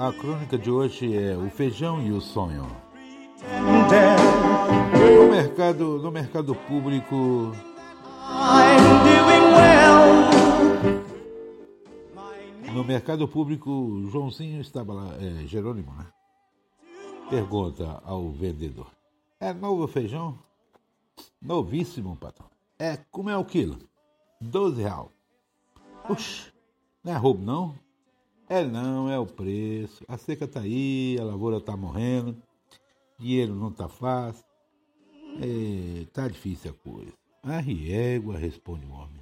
A crônica de hoje é o feijão e o sonho. No mercado, no mercado público. No mercado público, Joãozinho estava lá, é, Jerônimo, né? Pergunta ao vendedor: É novo feijão? Novíssimo, patrão. É, como é o quilo? Doze real. Oxe, não é roubo não? É não, é o preço. A seca tá aí, a lavoura tá morrendo, dinheiro não tá fácil. É, tá difícil a coisa. A riégua, responde o homem.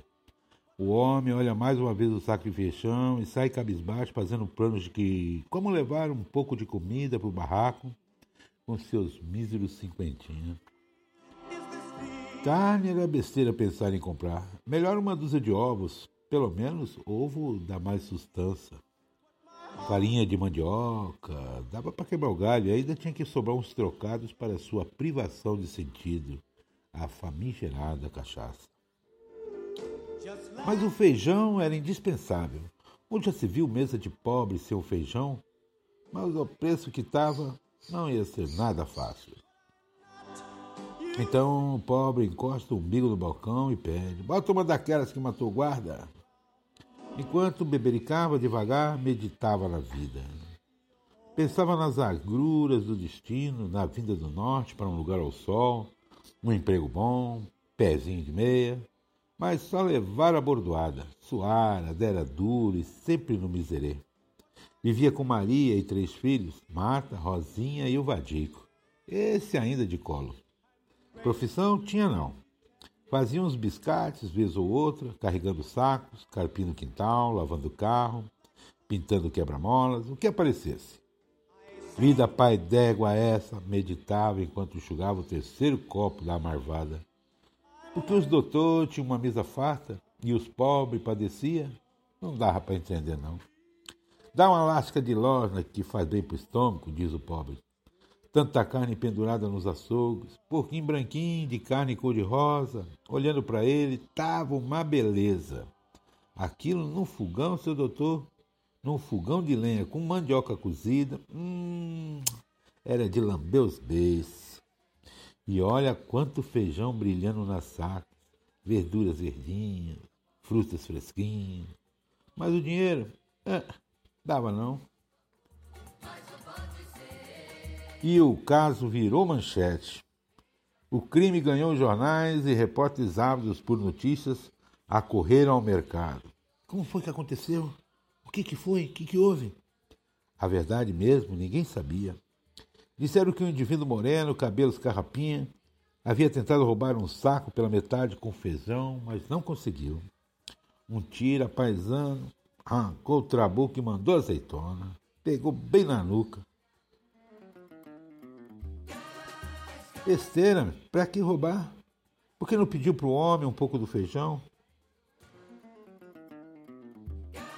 O homem olha mais uma vez o feijão e sai cabisbaixo, fazendo planos de que como levar um pouco de comida para o barraco com seus míseros cinquentinhos. Carne era besteira pensar em comprar. Melhor uma dúzia de ovos. Pelo menos ovo dá mais sustância farinha de mandioca, dava para quebrar o galho, ainda tinha que sobrar uns trocados para sua privação de sentido, a famigerada cachaça. Mas o feijão era indispensável. Onde já se viu mesa de pobre sem o feijão? Mas ao preço que estava, não ia ser nada fácil. Então o pobre encosta o umbigo no balcão e pede: Bota uma daquelas que matou o guarda. Enquanto bebericava devagar, meditava na vida. Pensava nas agruras do destino, na vinda do norte para um lugar ao sol, um emprego bom, pezinho de meia, mas só levar a bordoada, suara, dera duro e sempre no miserê. Vivia com Maria e três filhos, Marta, Rosinha e o Vadico, esse ainda de colo. Profissão tinha não, Fazia uns biscates, vez ou outra, carregando sacos, carpindo quintal, lavando carro, pintando quebra-molas, o que aparecesse. Vida pai d'égua essa, meditava enquanto enxugava o terceiro copo da marvada. Porque os doutores tinham uma mesa farta e os pobres padeciam, não dava para entender não. Dá uma lasca de losna que faz bem para o estômago, diz o pobre tanta carne pendurada nos açougues, porquinho branquinho de carne cor-de-rosa, olhando para ele, tava uma beleza. Aquilo num fogão, seu doutor, num fogão de lenha com mandioca cozida, hum, era de lamber os beijos. E olha quanto feijão brilhando nas sacas, verduras verdinhas, frutas fresquinhas. Mas o dinheiro, é, dava não. E o caso virou manchete. O crime ganhou jornais e repórteres ávidos por notícias acorreram ao mercado. Como foi que aconteceu? O que, que foi? O que, que houve? A verdade mesmo, ninguém sabia. Disseram que um indivíduo moreno, cabelos carrapinha, havia tentado roubar um saco pela metade com feijão, mas não conseguiu. Um tira paisano arrancou o trabuco e mandou azeitona. Pegou bem na nuca. Besteira, para que roubar? Por que não pediu para o homem um pouco do feijão?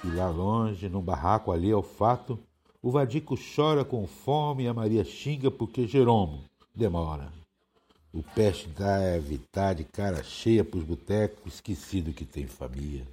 E lá longe, num barraco ali ao fato, o Vadico chora com fome e a Maria xinga porque Jeromo demora. O peste deve estar de cara cheia pros botecos, esquecido que tem família.